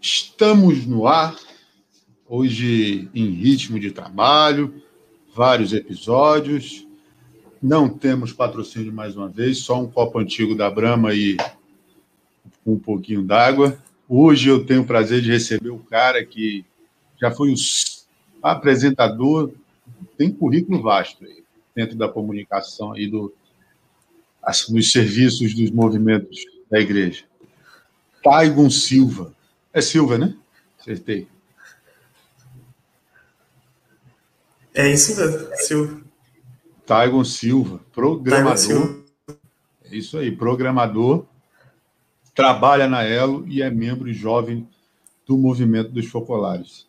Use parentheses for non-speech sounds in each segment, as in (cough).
Estamos no ar, hoje em ritmo de trabalho, vários episódios. Não temos patrocínio mais uma vez, só um copo antigo da Brahma e um pouquinho d'água. Hoje eu tenho o prazer de receber o cara que já foi o apresentador, tem currículo vasto aí, dentro da comunicação e do, dos serviços dos movimentos da igreja. Taigon Silva. É Silva, né? Acertei. É isso mesmo, Silva. Taigon Silva, programador. Silva. É isso aí, programador, trabalha na Elo e é membro jovem do movimento dos focolares.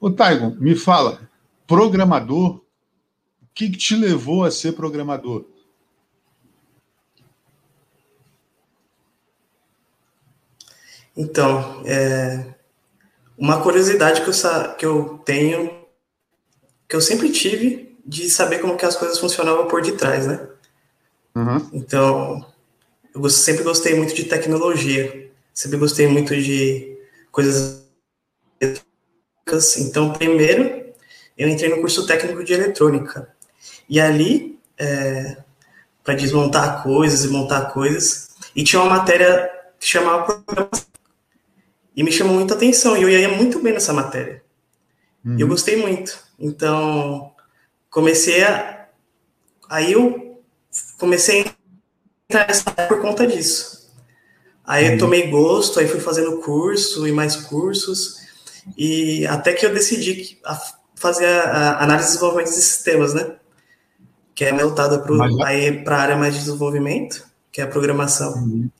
Ô, Taigon, me fala, programador, o que, que te levou a ser programador? Então, é, uma curiosidade que eu, que eu tenho, que eu sempre tive, de saber como que as coisas funcionavam por detrás, né? Uhum. Então, eu sempre gostei muito de tecnologia, sempre gostei muito de coisas. Então, primeiro, eu entrei no curso técnico de eletrônica. E ali, é, para desmontar coisas e montar coisas, e tinha uma matéria que chamava programação. E me chamou muita atenção, e eu ia muito bem nessa matéria. Uhum. Eu gostei muito. Então, comecei a. Aí eu comecei a entrar nessa por conta disso. Aí uhum. eu tomei gosto, aí fui fazendo curso e mais cursos, e até que eu decidi fazer a, análise de desenvolvimento de sistemas, né? Que é voltada para a área mais de desenvolvimento, que é a programação. Uhum.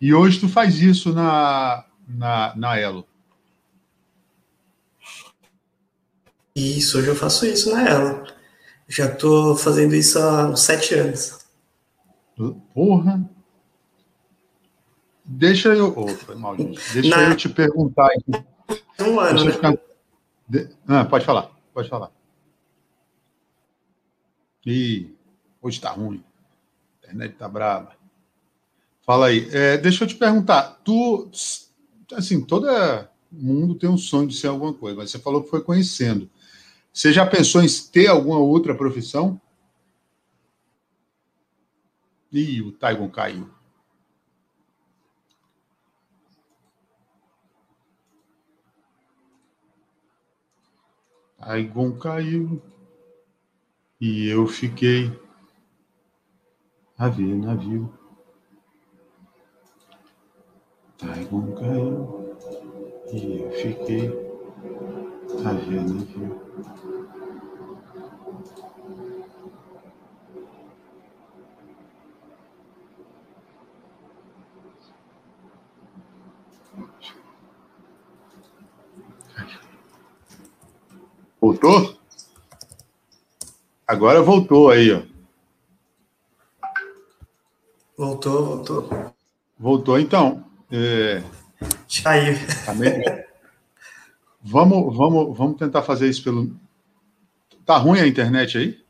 E hoje tu faz isso na, na, na Elo. Isso, hoje eu faço isso na Elo. Já estou fazendo isso há uns sete anos. Porra! Deixa eu. Oh, foi mal, gente. Deixa na... eu te perguntar. Um ano. Né? Ficar... Ah, pode falar, pode falar. Ih, hoje está ruim. A internet está brava. Fala aí. É, deixa eu te perguntar. Tu, assim, todo mundo tem um sonho de ser alguma coisa, mas você falou que foi conhecendo. Você já pensou em ter alguma outra profissão? Ih, o Taigon caiu. Taigon caiu. E eu fiquei a ver navio. Taigon caiu e eu fiquei a ver navio. Voltou? Agora voltou aí, ó. Voltou, voltou. Voltou, então. É... Caiu. Vamos, vamos, vamos tentar fazer isso pelo. Tá ruim a internet aí?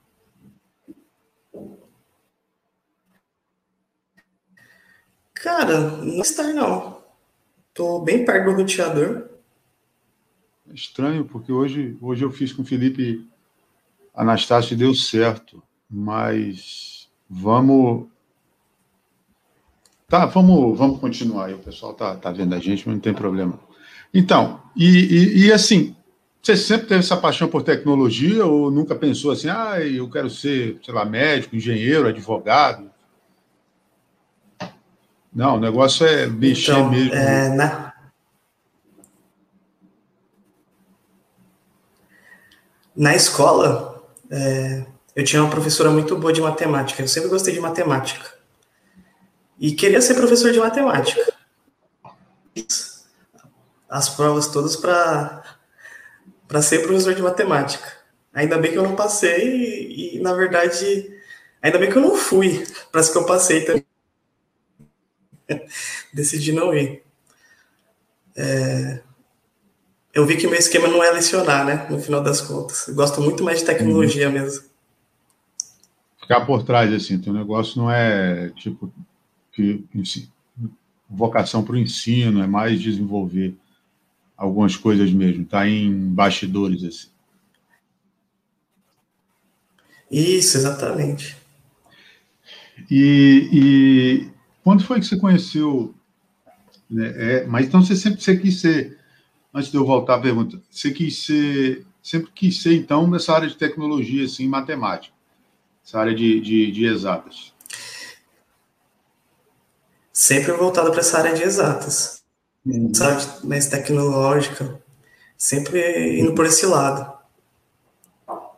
Cara, não está não. Tô bem perto do roteador. É estranho, porque hoje, hoje eu fiz com o Felipe Anastácio e deu certo. Mas vamos Tá, vamos, vamos continuar aí. O pessoal tá, tá vendo a gente, mas não tem problema. Então, e, e, e, assim, você sempre teve essa paixão por tecnologia ou nunca pensou assim, ah, eu quero ser, sei lá, médico, engenheiro, advogado? Não, o negócio é mexer então, mesmo. É, na... na escola, é, eu tinha uma professora muito boa de matemática. Eu sempre gostei de matemática e queria ser professor de matemática. As provas todas para ser professor de matemática. Ainda bem que eu não passei e, e na verdade, ainda bem que eu não fui para as que eu passei também. (laughs) Decidi não ir. É, eu vi que meu esquema não é lecionar, né? No final das contas. Eu gosto muito mais de tecnologia uhum. mesmo. Ficar por trás, assim, teu negócio não é tipo que, vocação para o ensino, é mais desenvolver algumas coisas mesmo, tá em bastidores assim. Isso, exatamente. E, e quando foi que você conheceu? Né, é, mas então você sempre você quis ser, antes de eu voltar à pergunta, você quis ser, sempre quis ser então nessa área de tecnologia, assim, matemática, essa área de, de, de exatas. Sempre voltado para essa área de exatas, uhum. sabe, mais tecnológica, sempre indo por esse lado.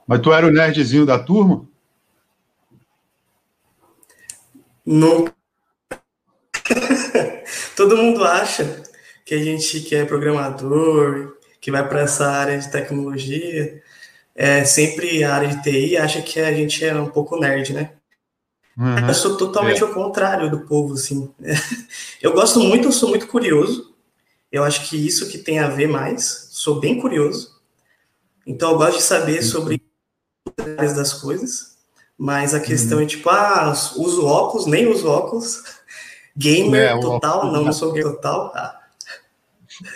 Mas tu era o nerdzinho da turma? Não. (laughs) Todo mundo acha que a gente que é programador, que vai para essa área de tecnologia, é sempre a área de TI, acha que a gente é um pouco nerd, né? Uhum. Eu sou totalmente é. ao contrário do povo, assim. (laughs) Eu gosto muito, eu sou muito curioso. Eu acho que isso que tem a ver mais. Sou bem curioso. Então eu gosto de saber sobre das coisas, mas a questão uhum. é tipo, ah, uso óculos, nem uso óculos. (laughs) Gamer é, total, não, não sou gamer total. Ah.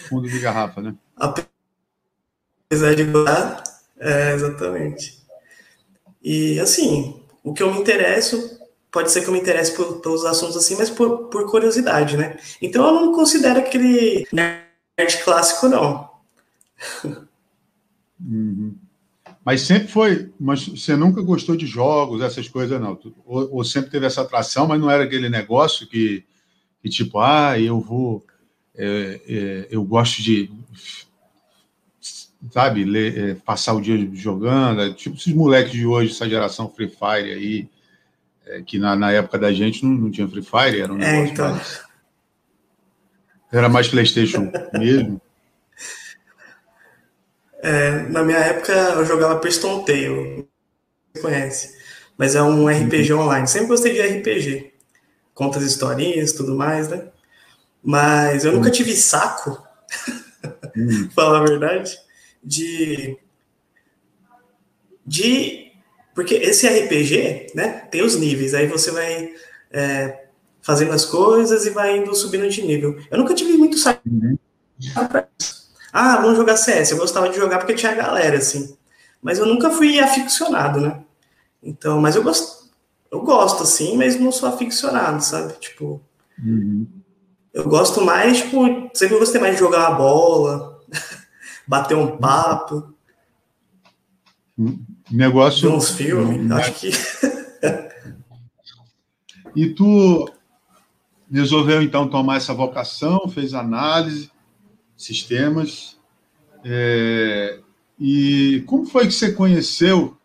Fundo de garrafa, né? Apesar de gostar, é, exatamente. E assim, o que eu me interesso, pode ser que eu me interesse por, pelos assuntos assim, mas por, por curiosidade, né? Então eu não considero aquele nerd clássico, não. Uhum. Mas sempre foi. Mas você nunca gostou de jogos, essas coisas, não. Ou, ou, sempre teve essa atração, mas não era aquele negócio que, que tipo, ah, eu vou. É, é, eu gosto de. Sabe, ler, é, passar o dia jogando. É, tipo esses moleques de hoje, essa geração Free Fire aí, é, que na, na época da gente não, não tinha Free Fire, era um é, negócio então... mais. Era mais PlayStation (laughs) mesmo. É, na minha época eu jogava Piston Tale, você conhece, mas é um RPG uhum. online. Sempre gostei de RPG, conta as historinhas, tudo mais, né? Mas eu nunca uhum. tive saco, (laughs) uhum. falar a verdade, de de porque esse RPG, né, tem os níveis, aí você vai é, fazendo as coisas e vai indo subindo de nível. Eu nunca tive muito saco uhum. Ah, vamos jogar CS. Eu gostava de jogar porque tinha galera, assim. Mas eu nunca fui aficionado, né? Então, mas eu gosto, eu gosto, assim, mas não sou aficionado, sabe? Tipo, uhum. eu gosto mais, tipo, sempre gostei mais de jogar uma bola, (laughs) bater um papo. Negócio. Filmes, acho que. (laughs) e tu resolveu então tomar essa vocação, fez análise sistemas. É, e como foi que você conheceu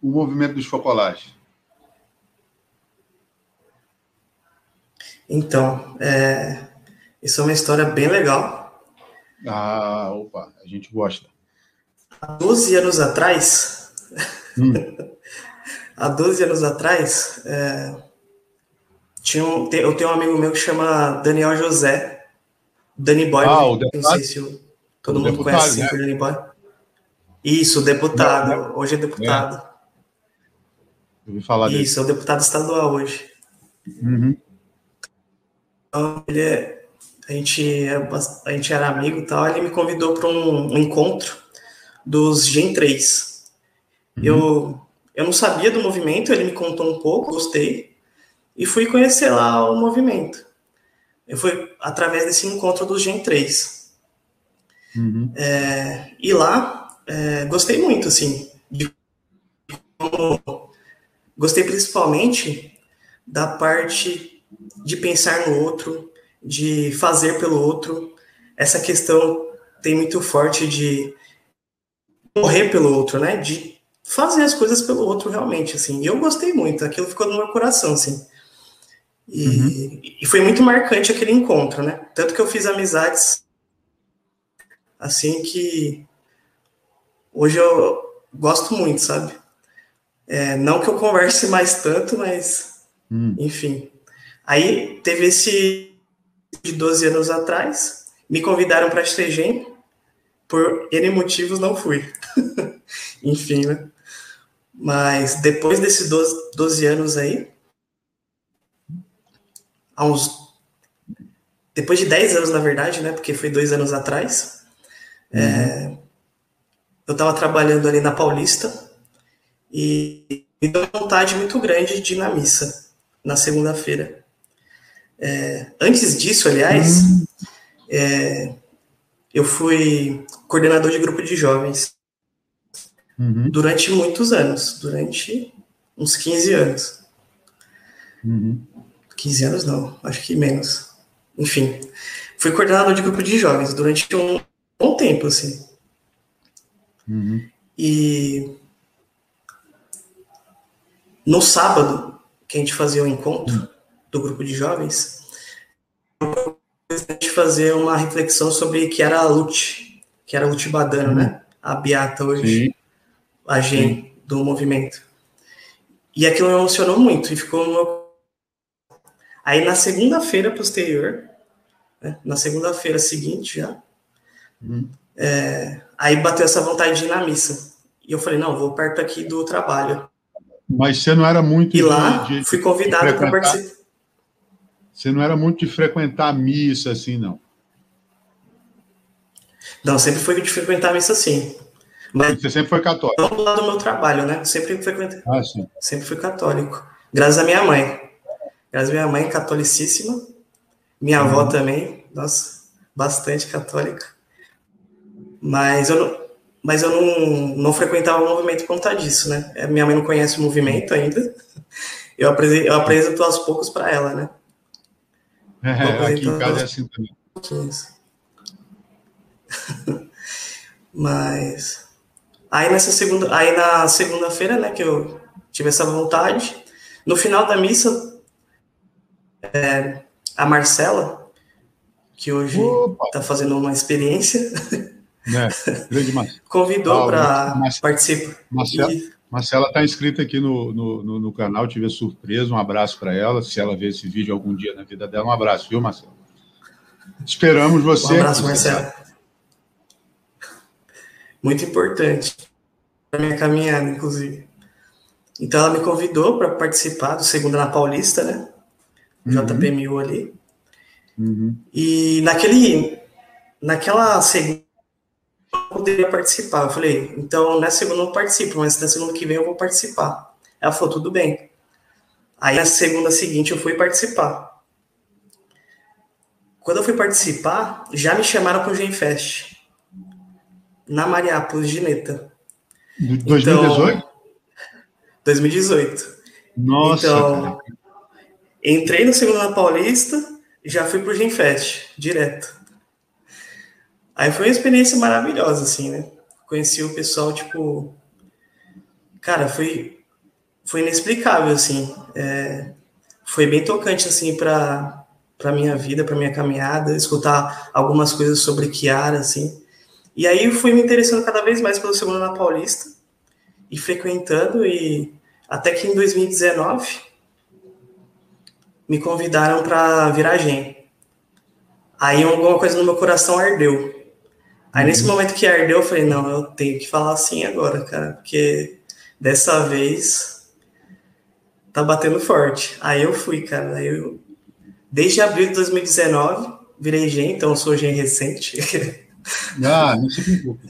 o movimento dos focolares? Então, é, isso é uma história bem legal. Ah, opa, a gente gosta. Há 12 anos atrás, hum. (laughs) há 12 anos atrás, é, tinha um, eu tenho um amigo meu que chama Daniel José, Danny Boy, ah, o deputado, não sei se todo mundo deputado, conhece né? o Danny Boy. Isso, deputado. Não, não. Hoje é deputado. É. Eu falar Isso, dele. é o deputado estadual hoje. Uhum. Então, ele é, a, gente é, a gente era amigo e tal, ele me convidou para um, um, encontro dos Gen 3. Uhum. Eu, eu não sabia do movimento, ele me contou um pouco, gostei, e fui conhecer lá o movimento foi através desse encontro do Gen 3. Uhum. É, e lá, é, gostei muito, assim, de como, gostei principalmente da parte de pensar no outro, de fazer pelo outro. Essa questão tem muito forte de morrer pelo outro, né? De fazer as coisas pelo outro realmente, assim. E eu gostei muito, aquilo ficou no meu coração, assim. E, uhum. e, foi muito marcante aquele encontro, né? Tanto que eu fiz amizades assim que hoje eu gosto muito, sabe? É, não que eu converse (laughs) mais tanto, mas uhum. enfim. Aí teve esse de 12 anos atrás, me convidaram para a por N motivos não fui. (laughs) enfim, né? Mas depois desses 12, 12 anos aí, há uns depois de 10 anos, na verdade, né? Porque foi dois anos atrás. Uhum. É, eu estava trabalhando ali na Paulista e me deu vontade muito grande de ir na missa na segunda-feira. É, antes disso, aliás, uhum. é, eu fui coordenador de grupo de jovens uhum. durante muitos anos, durante uns 15 anos. Uhum. 15 anos não, acho que menos. Enfim, fui coordenador de grupo de jovens durante um bom tempo, assim. Uhum. E no sábado, que a gente fazia o um encontro do grupo de jovens, gente fazer uma reflexão sobre que era a Lute, que era a Lute Badano, uhum. né? A Beata hoje, Sim. a Gen do movimento. E aquilo me emocionou muito e ficou no meu... Aí na segunda-feira posterior, né? na segunda-feira seguinte já, uhum. é... aí bateu essa vontade de ir na missa. E eu falei, não, vou perto aqui do trabalho. Mas você não era muito. E de, lá de, fui convidado para participar. Você não era muito de frequentar a missa, assim, não? Não, sempre foi de frequentar a missa, sim. Mas você sempre foi católico? Não do lado do meu trabalho, né? Sempre frequentei. Ah, sim. Sempre fui católico. Graças à minha mãe. Graças à minha mãe, catolicíssima. Minha uhum. avó também, nossa, bastante católica. Mas eu não, mas eu não, não frequentava o movimento por conta disso, né? É, minha mãe não conhece o movimento ainda. Eu apresento, eu apresento aos poucos para ela, né? É, aqui em casa é assim também. (laughs) Mas aí nessa segunda, aí na segunda-feira, né, que eu tive essa vontade, no final da missa, é, a Marcela, que hoje está fazendo uma experiência, é, (laughs) convidou para participar. Marcela, Marcela está inscrita aqui no, no, no, canal, tive surpresa, um abraço para ela. Se ela ver esse vídeo algum dia na vida dela, um abraço, viu, Marcela? Esperamos você. Um abraço, Marcela. Muito importante para minha caminhada, inclusive. Então ela me convidou para participar do Segunda na Paulista, né? Uhum. JPMU ali. Uhum. E naquele, naquela segunda poderia participar. Eu falei, então na segunda eu não participo, mas na segunda que vem eu vou participar. Ela falou, tudo bem. Aí na segunda seguinte eu fui participar. Quando eu fui participar, já me chamaram para o Genfest. Na Mariápolis de Neta. 2018? Então, 2018. Nossa. Então, entrei no Segunda Paulista e já fui pro Genfest, direto. Aí foi uma experiência maravilhosa, assim, né? Conheci o pessoal, tipo. Cara, foi, foi inexplicável, assim. É, foi bem tocante, assim, para para minha vida, para minha caminhada, escutar algumas coisas sobre Kiara, assim. E aí eu fui me interessando cada vez mais pelo Segundo na Paulista e frequentando e até que em 2019 me convidaram para virar gen. Aí alguma coisa no meu coração ardeu. Aí nesse momento que ardeu, eu falei, não, eu tenho que falar assim agora, cara, porque dessa vez tá batendo forte. Aí eu fui, cara. Aí eu, desde abril de 2019, virei gen, então sou gen recente. (laughs) Ah, não se preocupe.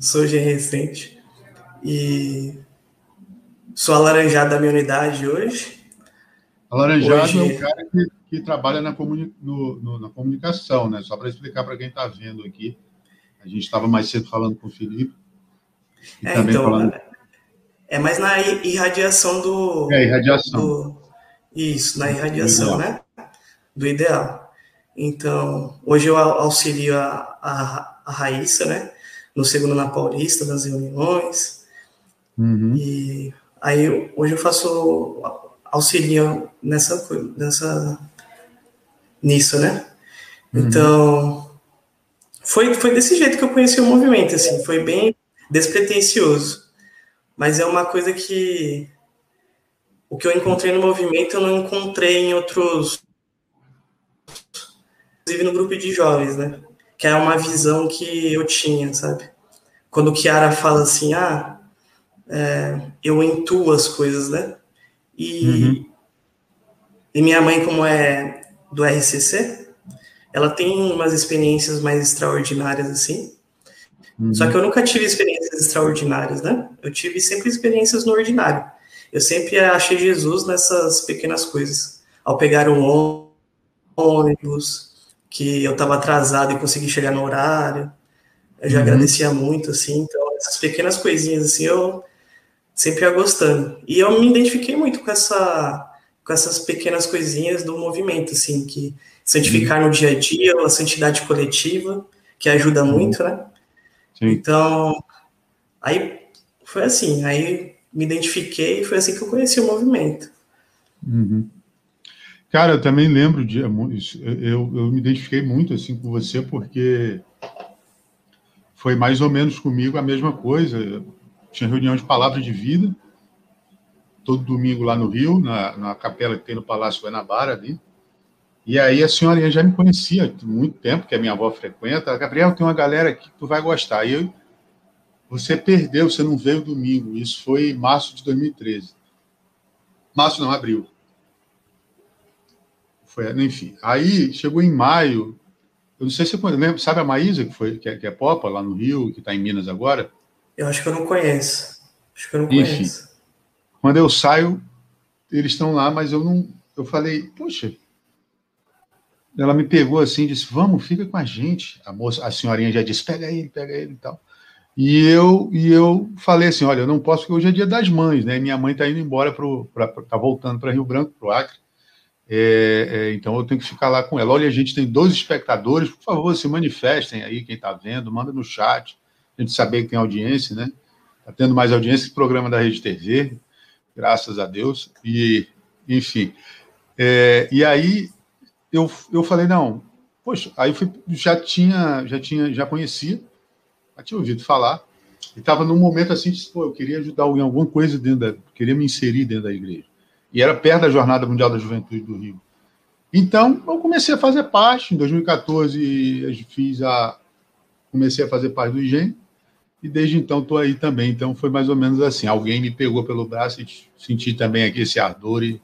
Sou gen recente. E sou alaranjado da minha unidade hoje. Alaranjado hoje... é um cara que que trabalha na, comuni no, no, na comunicação, né? Só para explicar para quem está vendo aqui. A gente estava mais cedo falando com o Felipe. E é, também então, falando... é mais na irradiação do. É, irradiação. Do, isso, na irradiação, né? Do ideal. Então, hoje eu auxilio a, a, a Raíssa, né? No segundo na Paulista, das reuniões. Uhum. E aí, hoje eu faço auxilio nessa, nessa nisso, né? Uhum. Então, foi, foi desse jeito que eu conheci o movimento, assim, foi bem despretensioso. Mas é uma coisa que o que eu encontrei no movimento eu não encontrei em outros inclusive no grupo de jovens, né? Que é uma visão que eu tinha, sabe? Quando o Kiara fala assim, ah, é, eu intuo as coisas, né? E, uhum. e minha mãe, como é do RCC, ela tem umas experiências mais extraordinárias assim. Uhum. Só que eu nunca tive experiências extraordinárias, né? Eu tive sempre experiências no ordinário. Eu sempre achei Jesus nessas pequenas coisas. Ao pegar um ônibus, que eu estava atrasado e consegui chegar no horário, eu já uhum. agradecia muito, assim. Então, essas pequenas coisinhas, assim, eu sempre ia gostando. E eu me identifiquei muito com essa com essas pequenas coisinhas do movimento, assim, que santificar uhum. no dia a dia, a santidade coletiva, que ajuda muito, né? Sim. Então, aí foi assim, aí me identifiquei e foi assim que eu conheci o movimento. Uhum. Cara, eu também lembro de eu, eu me identifiquei muito assim com você porque foi mais ou menos comigo a mesma coisa. Tinha reunião de palavra de vida todo domingo lá no Rio, na, na capela que tem no Palácio Guanabara ali. E aí a senhorinha já me conhecia há muito tempo, que a minha avó frequenta. Gabriel, tem uma galera aqui que tu vai gostar. E eu, você perdeu, você não veio domingo. Isso foi em março de 2013. Março não, abril. Foi, enfim. Aí chegou em maio. Eu não sei se você lembra, sabe a Maísa, que, foi, que, é, que é Popa, lá no Rio, que está em Minas agora? Eu acho que eu não conheço. Acho que eu não enfim, conheço. Quando eu saio, eles estão lá, mas eu não. Eu falei, poxa. Ela me pegou assim disse: Vamos, fica com a gente. A moça, a senhorinha já disse: Pega ele, pega ele e tal. E eu, e eu falei assim: Olha, eu não posso, porque hoje é dia das mães, né? Minha mãe está indo embora, está voltando para Rio Branco, para o Acre. É, é, então eu tenho que ficar lá com ela. Olha, a gente tem dois espectadores, por favor, se manifestem aí, quem está vendo, manda no chat, a gente saber que tem audiência, né? Está tendo mais audiência que programa da Rede TV graças a Deus. E, enfim. É, e aí eu, eu falei, não, poxa, aí eu fui, já tinha, já tinha, já conhecia, já tinha ouvido falar, e estava num momento assim, de, pô, eu queria ajudar em alguma coisa dentro da, queria me inserir dentro da igreja. E era perto da Jornada Mundial da Juventude do Rio. Então, eu comecei a fazer parte. Em 2014, fiz a, comecei a fazer parte do IGEM e desde então estou aí também. Então foi mais ou menos assim. Alguém me pegou pelo braço e senti também aqui esse ardor. E,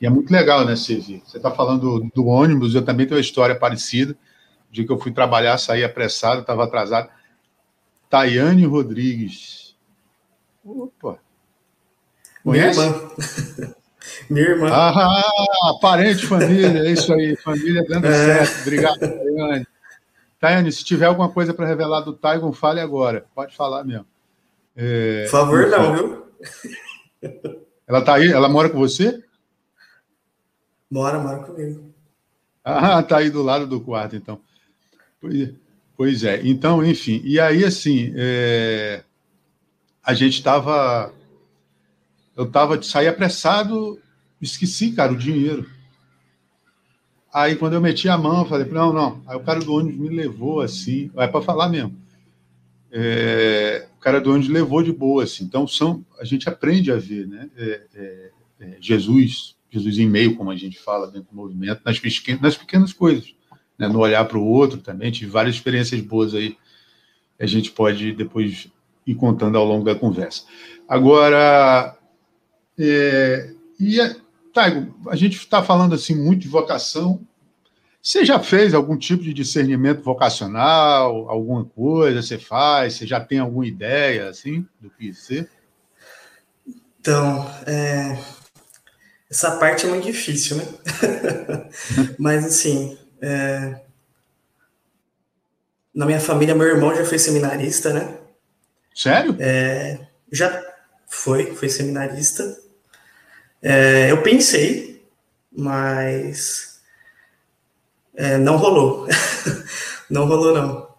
e é muito legal, né, Ceci? Você está falando do, ônibus, eu também tenho uma história parecida. De que eu fui trabalhar, saí apressado, estava atrasado. Tayane Rodrigues. Opa! Conhece? Minha irmã. (laughs) Minha irmã. Ah, parente, família, é isso aí, família dando é. certo. Obrigado, Tayane. Tayane, se tiver alguma coisa para revelar do Taigon, fale agora. Pode falar mesmo. É, Por favor, não, viu? (laughs) Ela está aí? Ela mora com você? Mora, mora comigo. Ah, tá aí do lado do quarto, então. Pois, é. Então, enfim. E aí, assim, é, a gente estava. Eu estava saí apressado, esqueci, cara, o dinheiro. Aí, quando eu meti a mão, eu falei, não, não. Aí o cara do ônibus me levou assim, é para falar mesmo. É, o cara do ônibus levou de boa, assim. Então, são, a gente aprende a ver, né? É, é, é Jesus, Jesus em meio, como a gente fala dentro do movimento, nas, pequenas, nas pequenas coisas. Né? No olhar para o outro também. Tive várias experiências boas aí. A gente pode depois ir contando ao longo da conversa. Agora, é, e Taigo, a gente está falando assim muito de vocação. Você já fez algum tipo de discernimento vocacional? Alguma coisa você faz? Você já tem alguma ideia assim do que ser? Então, é... essa parte é muito difícil, né? (laughs) Mas assim, é... na minha família, meu irmão já foi seminarista, né? Sério? É... Já foi, foi seminarista. É, eu pensei, mas é, não rolou. (laughs) não rolou, não.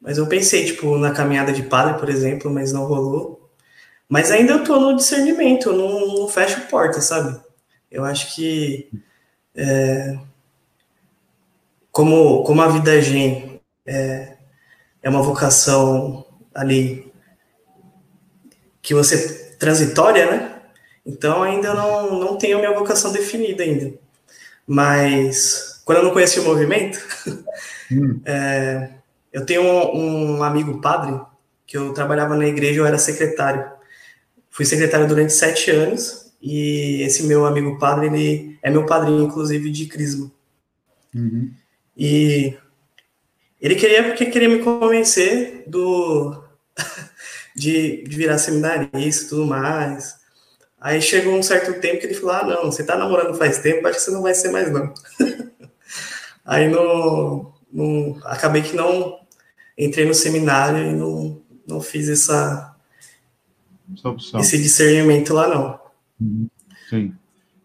Mas eu pensei, tipo, na caminhada de padre, por exemplo, mas não rolou. Mas ainda eu tô no discernimento, eu não, não fecho porta, sabe? Eu acho que é, como, como a vida gen é, é uma vocação ali que você transitória, né? Então ainda não, não tenho minha vocação definida ainda. Mas quando eu não conheci o movimento, (laughs) hum. é, eu tenho um, um, amigo padre que eu trabalhava na igreja, eu era secretário. Fui secretário durante sete anos e esse meu amigo padre, ele é meu padrinho, inclusive, de crisma. Uhum. E ele queria porque queria me convencer do (laughs) de, de virar seminarista e tudo mais. Aí chegou um certo tempo que ele falou: Ah, não, você tá namorando faz tempo, acho que você não vai ser mais, não. (laughs) Aí no, no, acabei que não entrei no seminário e não, não fiz essa, essa esse discernimento lá, não. Uhum. Sim.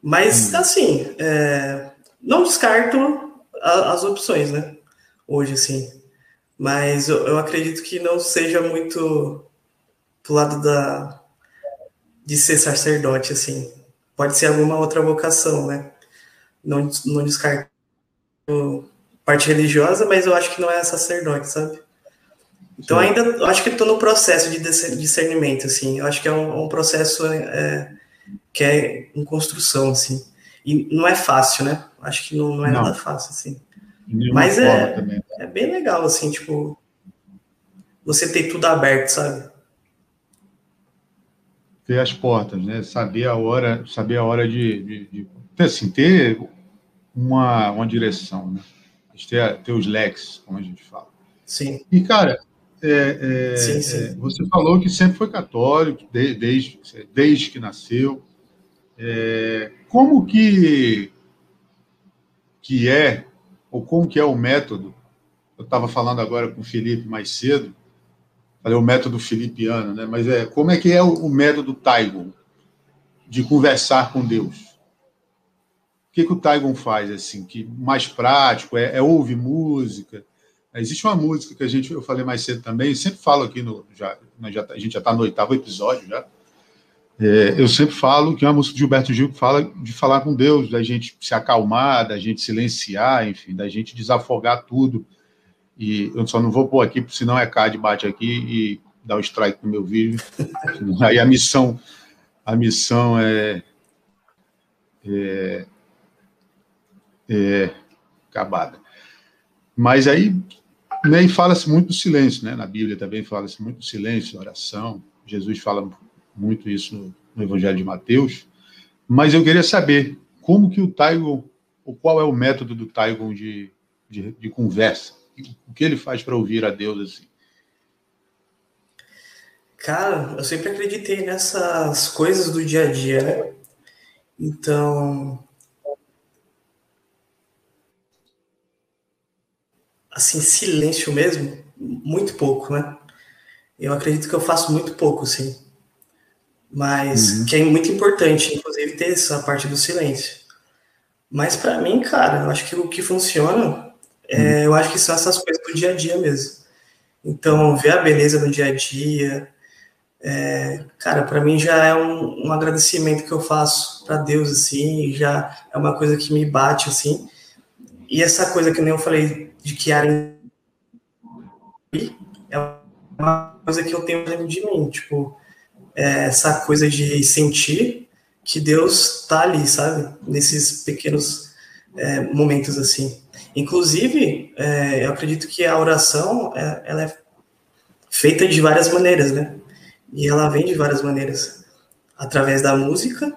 Mas, uhum. assim, é, não descarto a, as opções, né? Hoje, assim. Mas eu, eu acredito que não seja muito do lado da de ser sacerdote, assim. Pode ser alguma outra vocação, né? Não, não descarto parte religiosa, mas eu acho que não é sacerdote, sabe? Então Sim. ainda eu acho que estou no processo de discernimento, assim. Eu acho que é um, um processo é, que é em construção, assim. E não é fácil, né? Acho que não, não é não. nada fácil, assim. Mas é, também. é bem legal, assim, tipo, você ter tudo aberto, sabe? Ter as portas, né? Saber a hora, saber a hora de, de, de assim, ter uma, uma direção, né? Ter, ter os leques, como a gente fala. Sim. E, cara, é, é, sim, sim. É, você falou que sempre foi católico, de, desde, desde que nasceu. É, como que, que é, ou como que é o método? Eu estava falando agora com o Felipe mais cedo, falei o método filipiano, né? mas é, como é que é o, o método Taigon de conversar com Deus? O que, que o Taigon faz assim, que mais prático é, é ouvir música, Existe uma música que a gente, eu falei mais cedo também, sempre falo aqui no. Já, já a gente já está no oitavo episódio já. É, eu sempre falo que é uma música de Gilberto Gil que fala de falar com Deus, da gente se acalmar, da gente silenciar, enfim, da gente desafogar tudo. E eu só não vou pôr aqui, porque senão é CAD bate aqui e dá o um strike no meu vídeo. (laughs) Aí a missão, a missão é, é, é acabada. Mas aí né, e fala-se muito do silêncio, né? Na Bíblia também fala-se muito do silêncio, oração. Jesus fala muito isso no, no, Evangelho de Mateus. Mas eu queria saber como que o Taigon, ou qual é o método do Taigon de, de, de conversa? O que ele faz para ouvir a Deus assim? Cara, eu sempre acreditei nessas coisas do dia a dia, né? Então, assim, silêncio mesmo, muito pouco, né? Eu acredito que eu faço muito pouco, sim. Mas uhum. que é muito importante, inclusive, ter essa parte do silêncio. Mas para mim, cara, eu acho que o que funciona, é, eu acho que são essas coisas do dia a dia mesmo. Então, ver a beleza no dia a dia, é, cara, para mim já é um, um, agradecimento que eu faço para Deus, assim, já é uma coisa que me bate, assim. E essa coisa que nem eu falei de que área é uma coisa que eu tenho dentro de mim, tipo, é essa coisa de sentir que Deus tá ali, sabe? Nesses pequenos é, momentos assim. Inclusive, é, eu acredito que a oração, é, ela é feita de várias maneiras, né? E ela vem de várias maneiras. Através da música,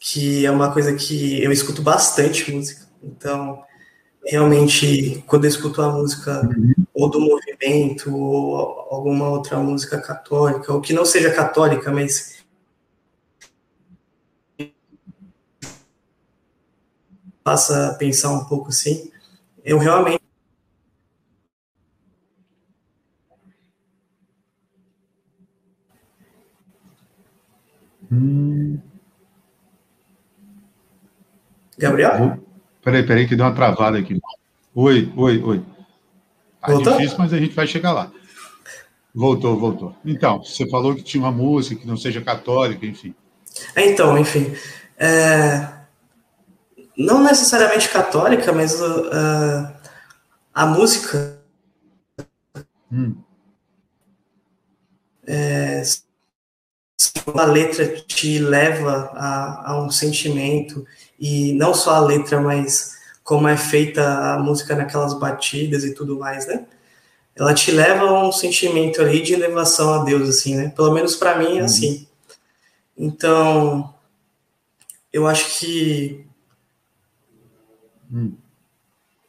que é uma coisa que eu escuto bastante música. Então, realmente, quando eu escuto a música ou do movimento, ou alguma outra música católica, ou que não seja católica, mas. Passa a pensar um pouco assim, eu realmente. Hum. Gabriel? Peraí, peraí, que deu uma travada aqui. Oi, oi, oi. Tá Voltou? difícil, mas a gente vai chegar lá. Voltou, voltou. Então, você falou que tinha uma música que não seja católica, enfim. Então, enfim. É... Não necessariamente católica, mas uh, a música. Hum. É... A letra te leva a, a um sentimento e não só a letra, mas como é feita a música naquelas batidas e tudo mais, né? Ela te leva a um sentimento ali de elevação a Deus, assim, né? Pelo menos para mim é uhum. assim. Então, eu acho que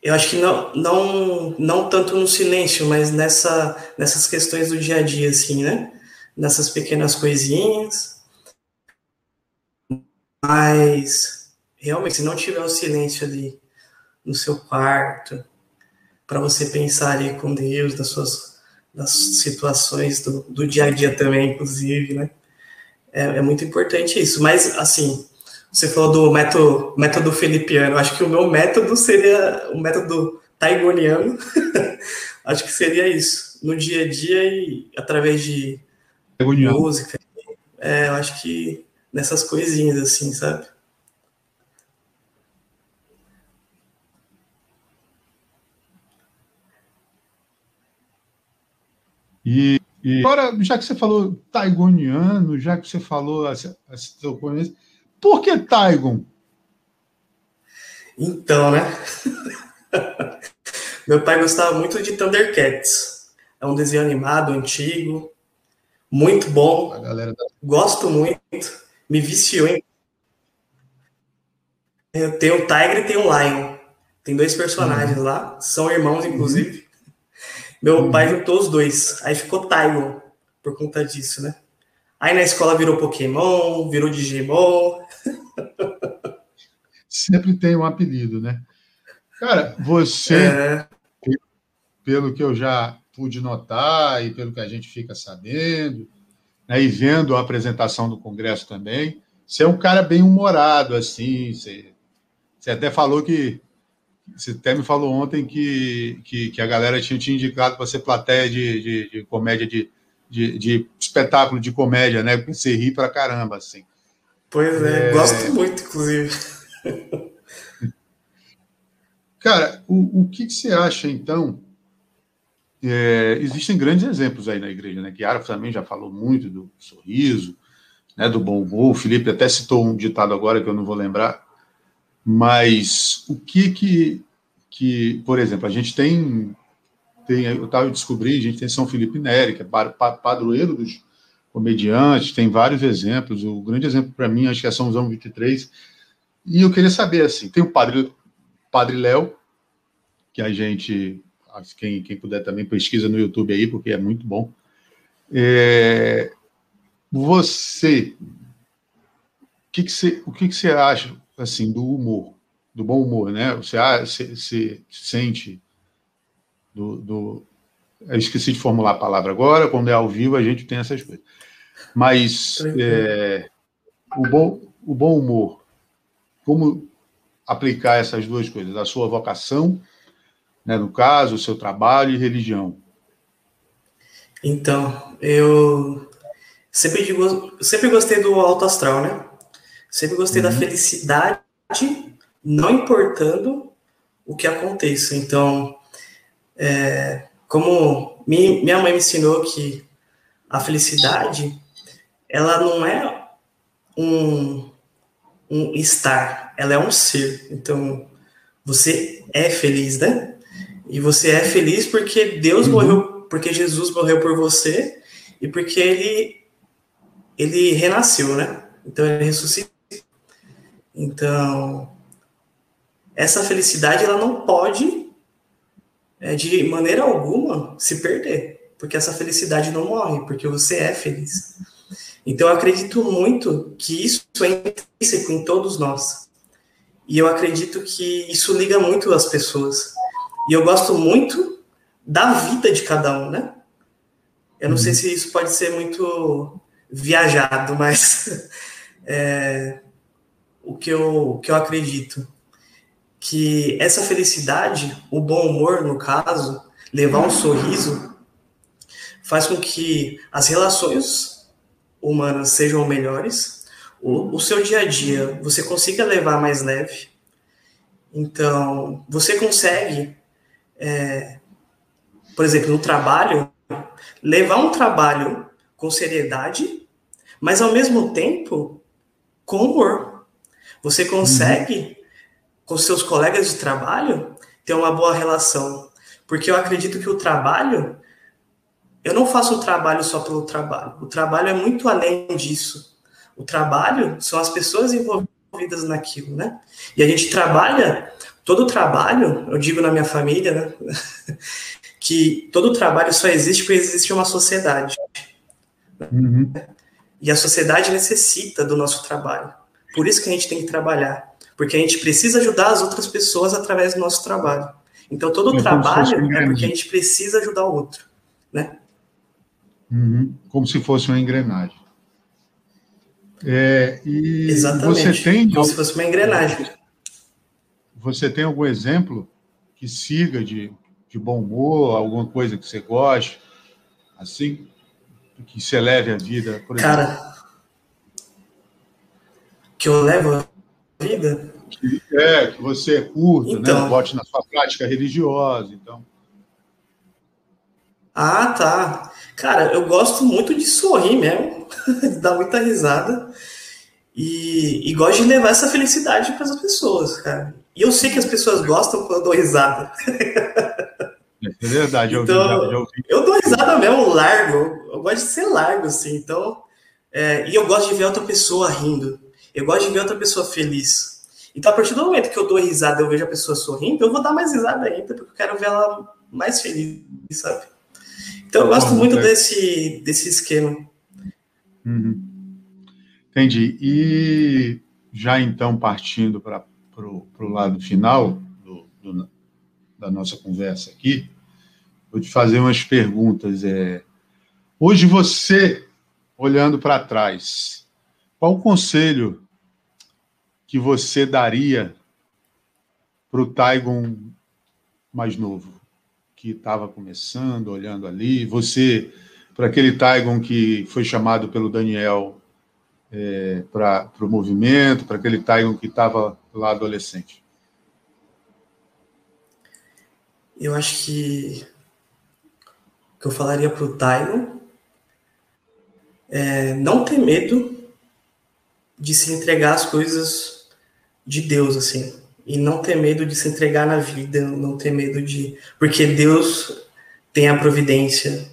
eu acho que não, não, não tanto no silêncio, mas nessa, nessas questões do dia a dia, assim, né? Nessas pequenas coisinhas. Mas, realmente, se não tiver o silêncio ali no seu quarto, para você pensar ali com Deus, das suas das situações do, do dia a dia também, inclusive, né? É, é muito importante isso. Mas, assim, você falou do método, método filipiano. Acho que o meu método seria o método taigoniano. (laughs) Acho que seria isso. No dia a dia e através de Taigoniano. música. É, eu acho que nessas coisinhas, assim, sabe? E, e, agora, já que você falou taigoniano, já que você falou a, a, a, por que Taigon? Então, né? (laughs) Meu pai gostava muito de Thundercats. É um desenho animado, antigo, muito bom. A galera da... Gosto muito. Me viciou em. Tem o Tiger e tem o Lion. Tem dois personagens uhum. lá. São irmãos, inclusive. Uhum. Meu uhum. pai juntou os dois. Aí ficou Taigon por conta disso, né? Aí na escola virou Pokémon, virou Digimon. Sempre tem um apelido, né? Cara, você, é... pelo que eu já pude notar e pelo que a gente fica sabendo, né, e vendo a apresentação do Congresso também, você é um cara bem humorado, assim. Você, você até falou que. Você até me falou ontem que, que, que a galera tinha te indicado para ser plateia de, de, de comédia de, de, de espetáculo de comédia, né? Você ri pra caramba, assim. Pois é, é... gosto muito, inclusive. (laughs) Cara, o, o que, que você acha, então? É, existem grandes exemplos aí na igreja, né? Que Ara também já falou muito do sorriso, né? do bom humor. O Felipe até citou um ditado agora que eu não vou lembrar. Mas o que que, que por exemplo, a gente tem tem, eu estava descobri, a gente tem São Felipe Neri, que é padroeiro dos comediantes, tem vários exemplos. O grande exemplo para mim, acho que é São João 23. E eu queria saber, assim, tem o Padre, padre Léo, que a gente, quem, quem puder também pesquisa no YouTube aí, porque é muito bom. É, você, que, que você, o que, que você acha, assim, do humor, do bom humor, né? Você, você, você sente do, do eu esqueci de formular a palavra agora, quando é ao vivo a gente tem essas coisas. Mas é, o, bom, o bom humor, como aplicar essas duas coisas, a sua vocação, né, no caso, o seu trabalho e religião? Então, eu sempre, digo, sempre gostei do alto astral, né? Sempre gostei uhum. da felicidade, não importando o que aconteça. Então, é, como minha mãe me ensinou que a felicidade ela não é um, um estar, ela é um ser. Então, você é feliz, né? E você é feliz porque Deus uhum. morreu, porque Jesus morreu por você e porque ele ele renasceu, né? Então ele ressuscitou. Então, essa felicidade ela não pode é, de maneira alguma se perder, porque essa felicidade não morre, porque você é feliz. Então eu acredito muito que isso é intrínseco em todos nós. E eu acredito que isso liga muito as pessoas. E eu gosto muito da vida de cada um, né? Eu não uhum. sei se isso pode ser muito viajado, mas (laughs) é, o, que eu, o que eu acredito que essa felicidade, o bom humor, no caso, levar um sorriso, faz com que as relações humanas sejam melhores, o, o seu dia a dia você consiga levar mais leve. Então, você consegue, é, por exemplo, no trabalho, levar um trabalho com seriedade, mas ao mesmo tempo com humor. Você consegue uhum com seus colegas de trabalho, ter uma boa relação. Porque eu acredito que o trabalho, eu não faço o trabalho só pelo trabalho. O trabalho é muito além disso. O trabalho são as pessoas envolvidas naquilo, né? E a gente trabalha todo trabalho, eu digo na minha família, né, (laughs) que todo trabalho só existe porque existe uma sociedade. Uhum. E a sociedade necessita do nosso trabalho. Por isso que a gente tem que trabalhar. Porque a gente precisa ajudar as outras pessoas através do nosso trabalho. Então, todo o trabalho é porque a gente precisa ajudar o outro. Né? Uhum. Como se fosse uma engrenagem. É, e Exatamente. Você tem, como se fosse uma engrenagem. Você tem algum exemplo que siga de, de bom humor, alguma coisa que você goste, assim, que você leve a vida? Por Cara, que eu levo a vida? É, que você é curto, né? então, né? Bote na sua prática religiosa, então. Ah, tá. Cara, eu gosto muito de sorrir mesmo, (laughs) de dar muita risada. E, e gosto de levar essa felicidade para as pessoas, cara. E eu sei que as pessoas gostam quando eu dou risada. É verdade, eu, então, ouvi, já ouvi. eu dou risada mesmo, largo. Eu gosto de ser largo, assim. Então, é, e eu gosto de ver outra pessoa rindo. Eu gosto de ver outra pessoa feliz. Então, a partir do momento que eu dou risada, eu vejo a pessoa sorrindo, eu vou dar mais risada ainda, porque eu quero ver ela mais feliz, sabe? Então, eu gosto muito desse, desse esquema. Uhum. Entendi. E já então partindo para o lado final do, do, da nossa conversa aqui, vou te fazer umas perguntas. É, hoje você, olhando para trás, qual o conselho que você daria para o Taigon mais novo? Que estava começando, olhando ali, você, para aquele Taigon que foi chamado pelo Daniel é, para o movimento, para aquele Taigon que estava lá adolescente? Eu acho que que eu falaria para o Taigon é não ter medo de se entregar às coisas de Deus, assim e não ter medo de se entregar na vida, não ter medo de. Porque Deus tem a providência,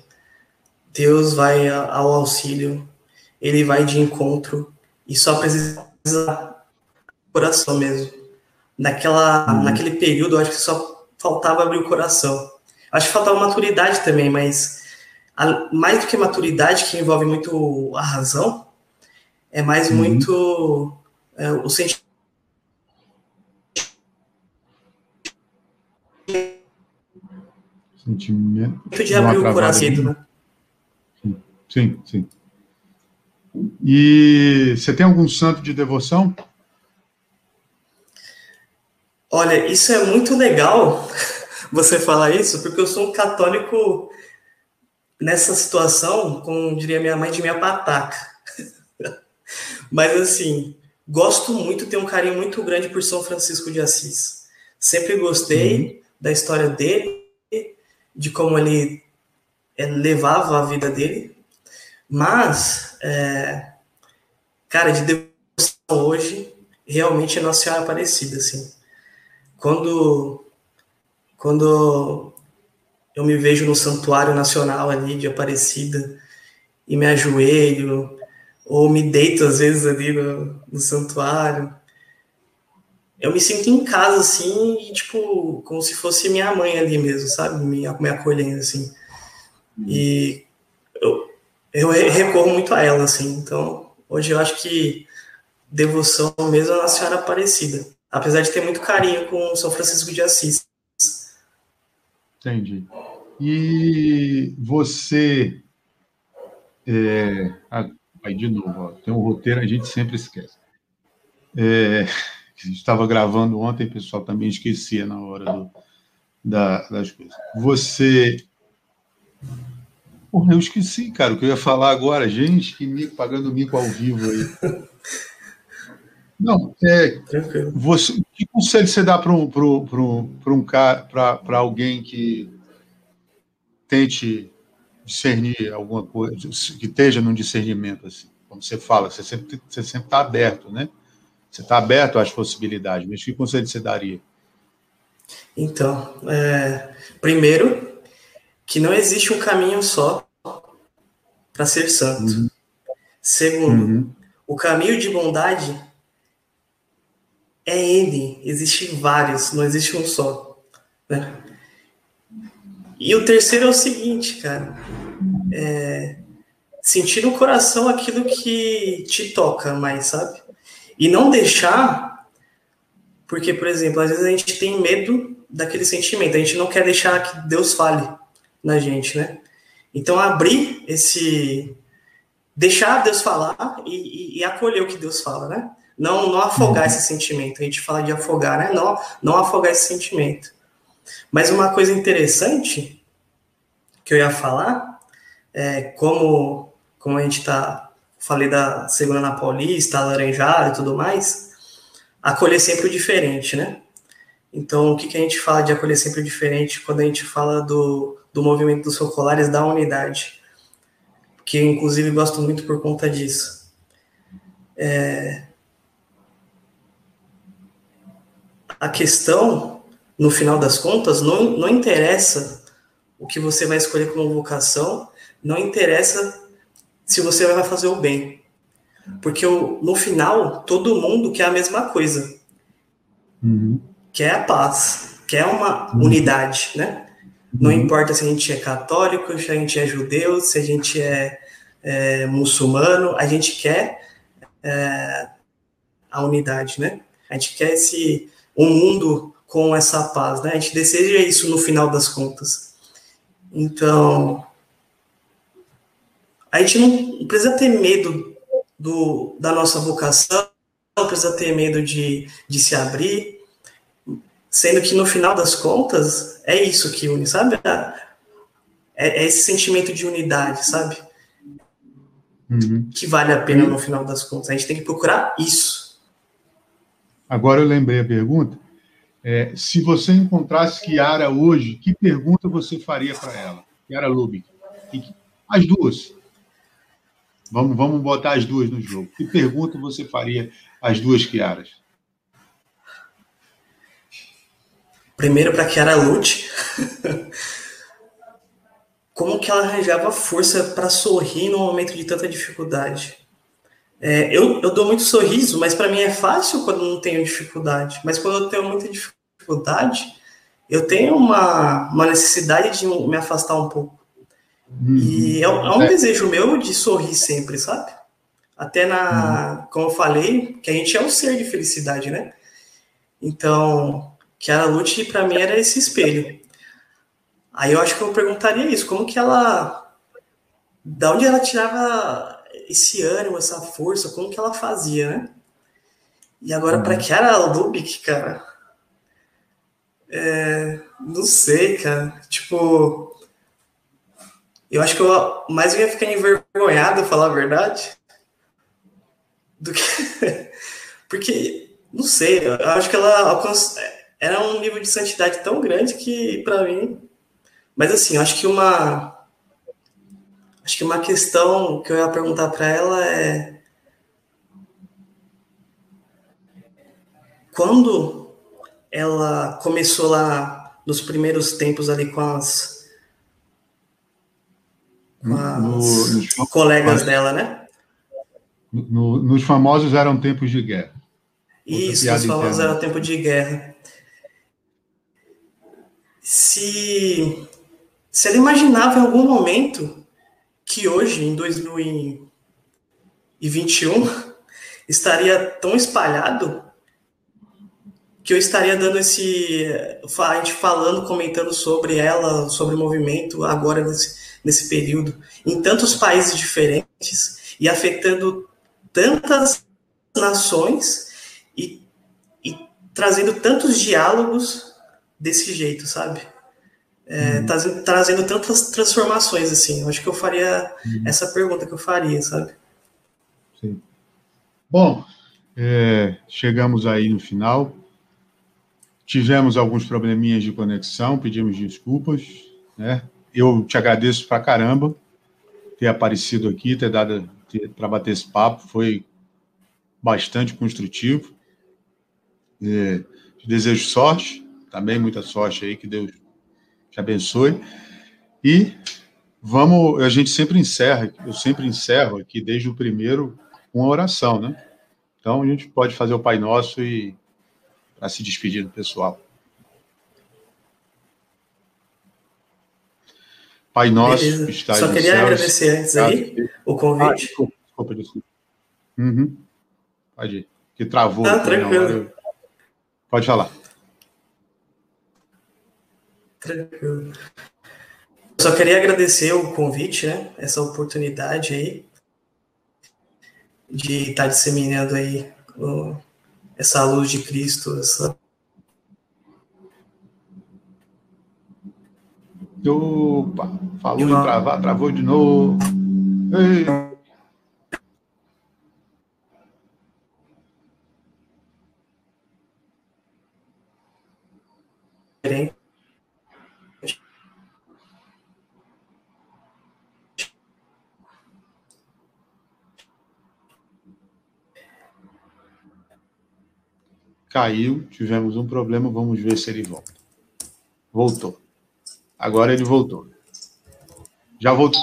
Deus vai ao auxílio, ele vai de encontro e só precisa coração mesmo. Naquela, uhum. Naquele período, eu acho que só faltava abrir o coração. Acho que faltava maturidade também, mas a, mais do que maturidade, que envolve muito a razão, é mais uhum. muito é, o sentimento Sentimento. De abrir o coração, né? Sim, sim. E você tem algum santo de devoção? Olha, isso é muito legal (laughs) você falar isso, porque eu sou um católico nessa situação, como diria minha mãe, de minha pataca. (laughs) Mas assim, gosto muito, tenho um carinho muito grande por São Francisco de Assis. Sempre gostei uhum. da história dele, de como ele é, levava a vida dele, mas, é, cara, de devoção hoje, realmente é Nossa Senhora Aparecida, assim. Quando, quando eu me vejo no Santuário Nacional ali de Aparecida e me ajoelho, ou me deito às vezes ali no, no santuário, eu me sinto em casa, assim, e, tipo, como se fosse minha mãe ali mesmo, sabe? Me, me acolhendo, assim. E eu, eu recorro muito a ela, assim. Então, hoje eu acho que devoção mesmo é a Senhora Aparecida. Apesar de ter muito carinho com São Francisco de Assis. Entendi. E você. É, aí, de novo, ó, tem um roteiro, a gente sempre esquece. É, estava gravando ontem, o pessoal também esquecia na hora do, da, das coisas. Você. Porra, eu esqueci, cara, o que eu ia falar agora. Gente, que mico, pagando mico ao vivo aí. Não, é. Você, que conselho você dá para um, um, um cara, para alguém que tente discernir alguma coisa, que esteja num discernimento assim? Como você fala, você sempre você sempre está aberto, né? Você está aberto às possibilidades, mas que conselho você daria? Então, é, primeiro, que não existe um caminho só para ser santo. Uhum. Segundo, uhum. o caminho de bondade é N, existem vários, não existe um só. Né? E o terceiro é o seguinte, cara. É sentir no coração aquilo que te toca mais, sabe? E não deixar, porque, por exemplo, às vezes a gente tem medo daquele sentimento, a gente não quer deixar que Deus fale na gente, né? Então, abrir esse. deixar Deus falar e, e, e acolher o que Deus fala, né? Não, não afogar uhum. esse sentimento. A gente fala de afogar, né? Não, não afogar esse sentimento. Mas uma coisa interessante que eu ia falar é como, como a gente tá. Falei da Segunda na Paulista, Laranjada e tudo mais. Acolher sempre o diferente, né? Então, o que, que a gente fala de acolher sempre o diferente quando a gente fala do, do movimento dos focolares da unidade? Que eu, inclusive, gosto muito por conta disso. É, a questão, no final das contas, não, não interessa o que você vai escolher como vocação, não interessa se você vai fazer o bem. Porque no final, todo mundo quer a mesma coisa. Uhum. Quer a paz, quer uma uhum. unidade, né? Não uhum. importa se a gente é católico, se a gente é judeu, se a gente é, é muçulmano, a gente quer é, a unidade, né? A gente quer esse, um mundo com essa paz, né? A gente deseja isso no final das contas. Então, a gente não precisa ter medo do, da nossa vocação, não precisa ter medo de, de se abrir, sendo que no final das contas é isso que une, sabe? É, é esse sentimento de unidade, sabe? Uhum. Que vale a pena no final das contas. A gente tem que procurar isso. Agora eu lembrei a pergunta. É, se você encontrasse Kiara hoje, que pergunta você faria para ela? Kiara Lubick. As duas. Vamos, vamos botar as duas no jogo. Que pergunta você faria às duas Kiaras? Primeiro para Kiara Lute. (laughs) Como que ela arranjava força para sorrir no momento de tanta dificuldade? É, eu, eu dou muito sorriso, mas para mim é fácil quando não tenho dificuldade. Mas quando eu tenho muita dificuldade, eu tenho uma, uma necessidade de me afastar um pouco. Uhum. E é, é um é. desejo meu de sorrir sempre, sabe? Até na, uhum. como eu falei, que a gente é um ser de felicidade, né? Então, que a Lute para mim era esse espelho. Aí eu acho que eu perguntaria isso, como que ela, da onde ela tirava esse ânimo, essa força, como que ela fazia, né? E agora, uhum. para Kiara Lubick, cara, é, não sei, cara. Tipo, eu acho que eu mais ia ficar envergonhado, falar a verdade, do que. (laughs) Porque, não sei, eu acho que ela era um nível de santidade tão grande que, para mim. Mas, assim, eu acho que uma Acho que uma questão que eu ia perguntar para ela é quando ela começou lá nos primeiros tempos ali com as, com as no, no, colegas no, dela, né? nos famosos eram tempos de guerra. Isso, nos famosos eram tempos de guerra. Se, se ela imaginava em algum momento que hoje, em 2021, estaria tão espalhado que eu estaria dando esse. a gente falando, comentando sobre ela, sobre o movimento, agora nesse, nesse período, em tantos países diferentes e afetando tantas nações e, e trazendo tantos diálogos desse jeito, sabe? é, uhum. trazendo, trazendo tantas transformações assim. Eu acho que eu faria uhum. essa pergunta que eu faria, sabe? Sim. Bom, é, chegamos aí no final. Tivemos alguns probleminhas de conexão, pedimos desculpas, né? Eu te agradeço pra caramba ter aparecido aqui, ter dado para bater esse papo, foi bastante construtivo. É, te desejo sorte, também muita sorte aí, que Deus te abençoe. E vamos, a gente sempre encerra, eu sempre encerro aqui desde o primeiro com a oração, né? Então a gente pode fazer o Pai Nosso e para se despedir do pessoal. Pai nosso Beleza. que está Só queria céu, agradecer antes aí o Ah, convite. desculpa, desculpa, desculpa. Uhum. Pode ir. Que travou. Né? tranquilo. Pode falar. Tranquilo. Só queria agradecer o convite, né? Essa oportunidade aí de estar disseminando aí o- essa luz de Cristo, essa Opa, falou em travar, travou de novo. Ei. diferente. Caiu, tivemos um problema, vamos ver se ele volta. Voltou. Agora ele voltou. Já voltou.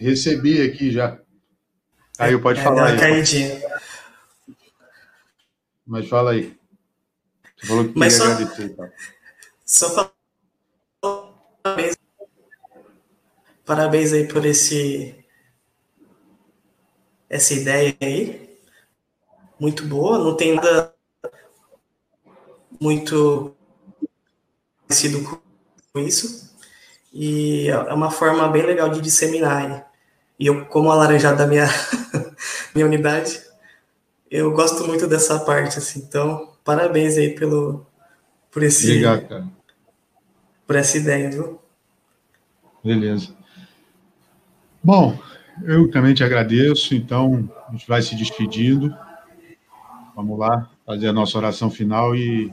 Recebi aqui já. Caiu, pode É, falar aí. caidinha. Mas fala aí. Você falou que Mas só- agradecer. tal. Só parabéns, parabéns aí por esse essa ideia aí. Muito boa, não tem nada muito parecido com isso. E é uma forma bem legal de disseminar. E eu, como alaranjado da minha, (laughs) minha unidade, eu gosto muito dessa parte, assim. Então, parabéns aí pelo, por, esse, Obrigado, cara. por essa ideia, viu? Beleza. Bom, eu também te agradeço. Então, a gente vai se despedindo. Vamos lá fazer a nossa oração final e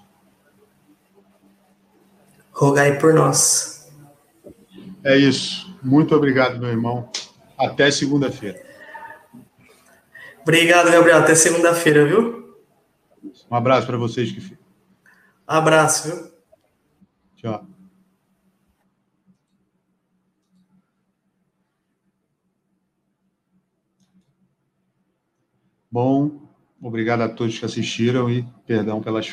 Rogai por nós. é isso. Muito obrigado, meu irmão. Até segunda-feira. Obrigado, Gabriel. Até segunda-feira, viu? Um abraço para vocês que ficam. Abraço, viu? Tchau. Bom, obrigado a todos que assistiram e perdão pelas